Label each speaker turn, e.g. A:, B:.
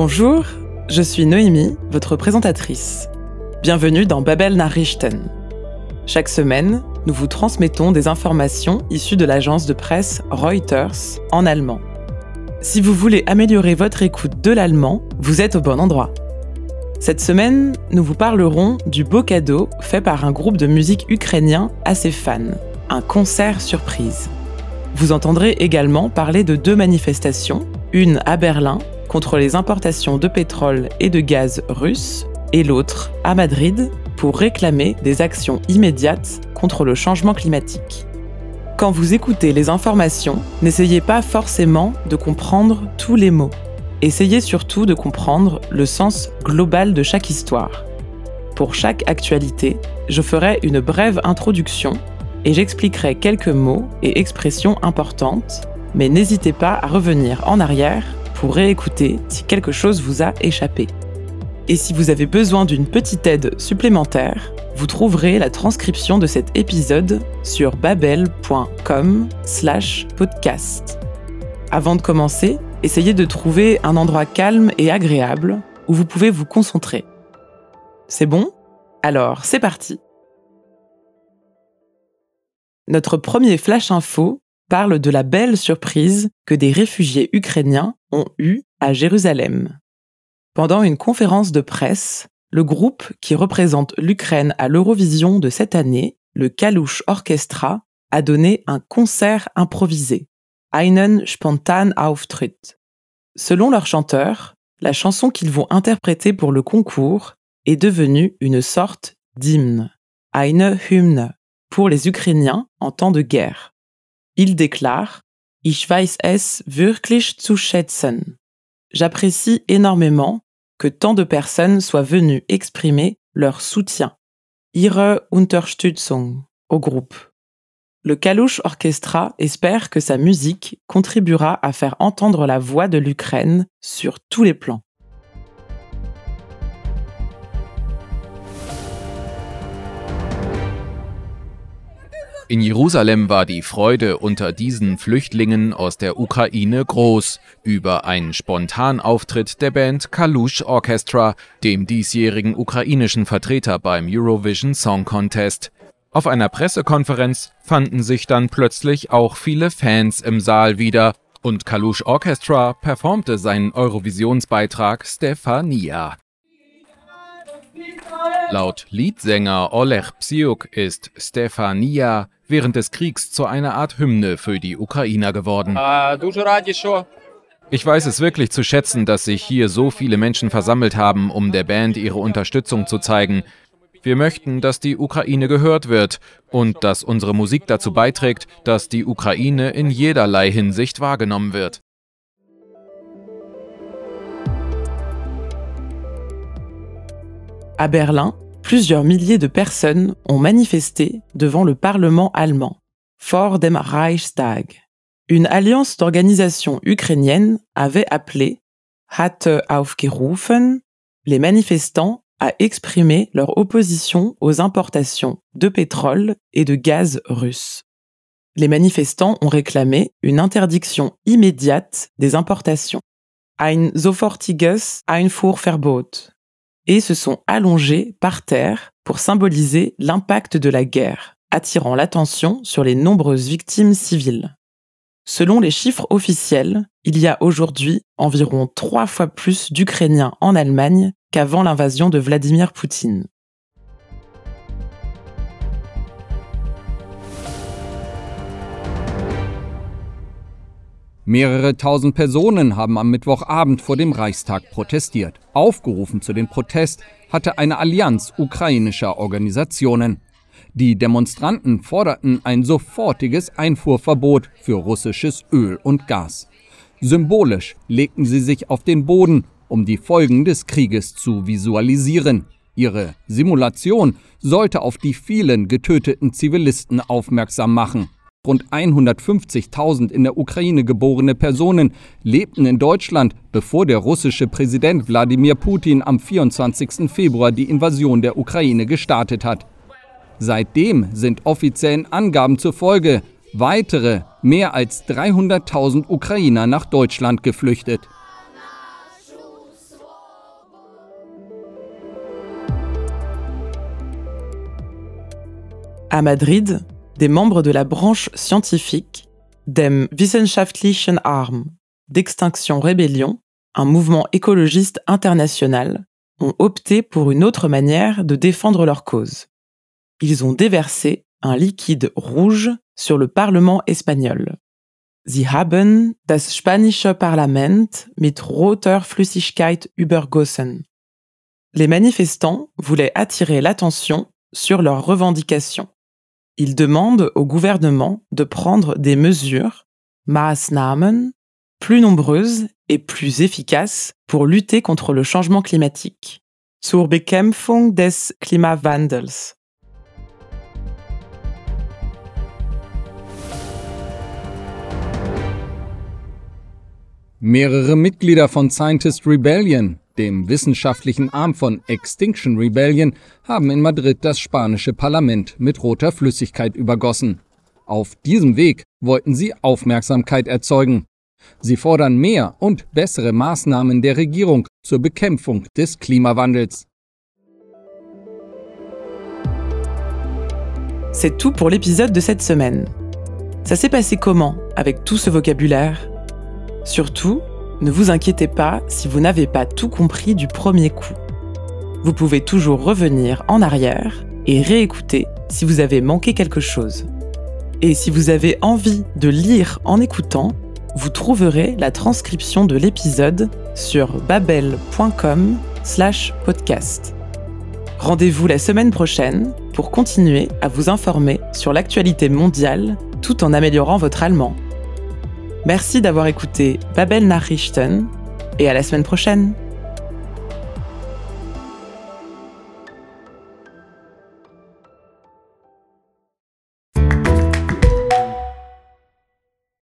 A: Bonjour, je suis Noémie, votre présentatrice. Bienvenue dans Babel Nachrichten. Chaque semaine, nous vous transmettons des informations issues de l'agence de presse Reuters en allemand. Si vous voulez améliorer votre écoute de l'allemand, vous êtes au bon endroit. Cette semaine, nous vous parlerons du beau cadeau fait par un groupe de musique ukrainien assez fan, un concert surprise. Vous entendrez également parler de deux manifestations, une à Berlin contre les importations de pétrole et de gaz russes, et l'autre à Madrid pour réclamer des actions immédiates contre le changement climatique. Quand vous écoutez les informations, n'essayez pas forcément de comprendre tous les mots. Essayez surtout de comprendre le sens global de chaque histoire. Pour chaque actualité, je ferai une brève introduction et j'expliquerai quelques mots et expressions importantes, mais n'hésitez pas à revenir en arrière pour réécouter si quelque chose vous a échappé. Et si vous avez besoin d'une petite aide supplémentaire, vous trouverez la transcription de cet épisode sur babel.com/podcast. Avant de commencer, essayez de trouver un endroit calme et agréable où vous pouvez vous concentrer. C'est bon? Alors, c'est parti. Notre premier flash info parle de la belle surprise que des réfugiés ukrainiens ont eue à Jérusalem. Pendant une conférence de presse, le groupe qui représente l'Ukraine à l'Eurovision de cette année, le Kalush Orchestra, a donné un concert improvisé, Einen Spontan Auftritt. Selon leur chanteur, la chanson qu'ils vont interpréter pour le concours est devenue une sorte d'hymne, eine Hymne, pour les Ukrainiens en temps de guerre. Il déclare Ich weiß es wirklich zu schätzen. J'apprécie énormément que tant de personnes soient venues exprimer leur soutien, ihre Unterstützung, au groupe. Le Kalush Orchestra espère que sa musique contribuera à faire entendre la voix de l'Ukraine sur tous les plans.
B: In Jerusalem war die Freude unter diesen Flüchtlingen aus der Ukraine groß über einen Spontanauftritt der Band Kalush Orchestra, dem diesjährigen ukrainischen Vertreter beim Eurovision Song Contest. Auf einer Pressekonferenz fanden sich dann plötzlich auch viele Fans im Saal wieder und Kalush Orchestra performte seinen Eurovisionsbeitrag Stefania. Laut Leadsänger Oleg Psyuk ist Stefania während des Kriegs zu einer Art Hymne für die Ukrainer geworden. Ich weiß es wirklich zu schätzen, dass sich hier so viele Menschen versammelt haben, um der Band ihre Unterstützung zu zeigen. Wir möchten, dass die Ukraine gehört wird und dass unsere Musik dazu beiträgt, dass die Ukraine in jederlei Hinsicht wahrgenommen wird.
A: À Berlin, plusieurs milliers de personnes ont manifesté devant le Parlement allemand, Vor dem Reichstag. Une alliance d'organisations ukrainiennes avait appelé, hatte aufgerufen, les manifestants à exprimer leur opposition aux importations de pétrole et de gaz russe. Les manifestants ont réclamé une interdiction immédiate des importations, ein sofortiges Einfuhrverbot, et se sont allongés par terre pour symboliser l'impact de la guerre, attirant l'attention sur les nombreuses victimes civiles. Selon les chiffres officiels, il y a aujourd'hui environ trois fois plus d'Ukrainiens en Allemagne qu'avant l'invasion de Vladimir Poutine.
C: Mehrere tausend Personen haben am Mittwochabend vor dem Reichstag protestiert. Aufgerufen zu dem Protest hatte eine Allianz ukrainischer Organisationen. Die Demonstranten forderten ein sofortiges Einfuhrverbot für russisches Öl und Gas. Symbolisch legten sie sich auf den Boden, um die Folgen des Krieges zu visualisieren. Ihre Simulation sollte auf die vielen getöteten Zivilisten aufmerksam machen. Rund 150.000 in der Ukraine geborene Personen lebten in Deutschland, bevor der russische Präsident Wladimir Putin am 24. Februar die Invasion der Ukraine gestartet hat. Seitdem sind offiziellen Angaben zufolge weitere mehr als 300.000 Ukrainer nach Deutschland geflüchtet.
A: À Madrid des membres de la branche scientifique dem Wissenschaftlichen Arm d'Extinction Rébellion, un mouvement écologiste international, ont opté pour une autre manière de défendre leur cause. Ils ont déversé un liquide rouge sur le Parlement espagnol. Sie haben das spanische Parlament mit roter Flüssigkeit übergossen. Les manifestants voulaient attirer l'attention sur leurs revendications. Ils demandent au gouvernement de prendre des mesures, Maßnahmen, plus nombreuses et plus efficaces pour lutter contre le changement climatique. Zur Bekämpfung des Klimawandels.
C: Mehrere Mitglieder von Scientist Rebellion, dem wissenschaftlichen Arm von Extinction Rebellion, haben in Madrid das spanische Parlament mit roter Flüssigkeit übergossen. Auf diesem Weg wollten sie Aufmerksamkeit erzeugen. Sie fordern mehr und bessere Maßnahmen der Regierung zur Bekämpfung des Klimawandels.
A: C'est tout pour l'épisode de cette semaine. Ça s'est passé comment avec tout ce vocabulaire Surtout, ne vous inquiétez pas si vous n'avez pas tout compris du premier coup. Vous pouvez toujours revenir en arrière et réécouter si vous avez manqué quelque chose. Et si vous avez envie de lire en écoutant, vous trouverez la transcription de l'épisode sur babel.com/podcast. Rendez-vous la semaine prochaine pour continuer à vous informer sur l'actualité mondiale tout en améliorant votre allemand. Merci d'avoir écouté Babel Nachrichten et à la semaine prochaine.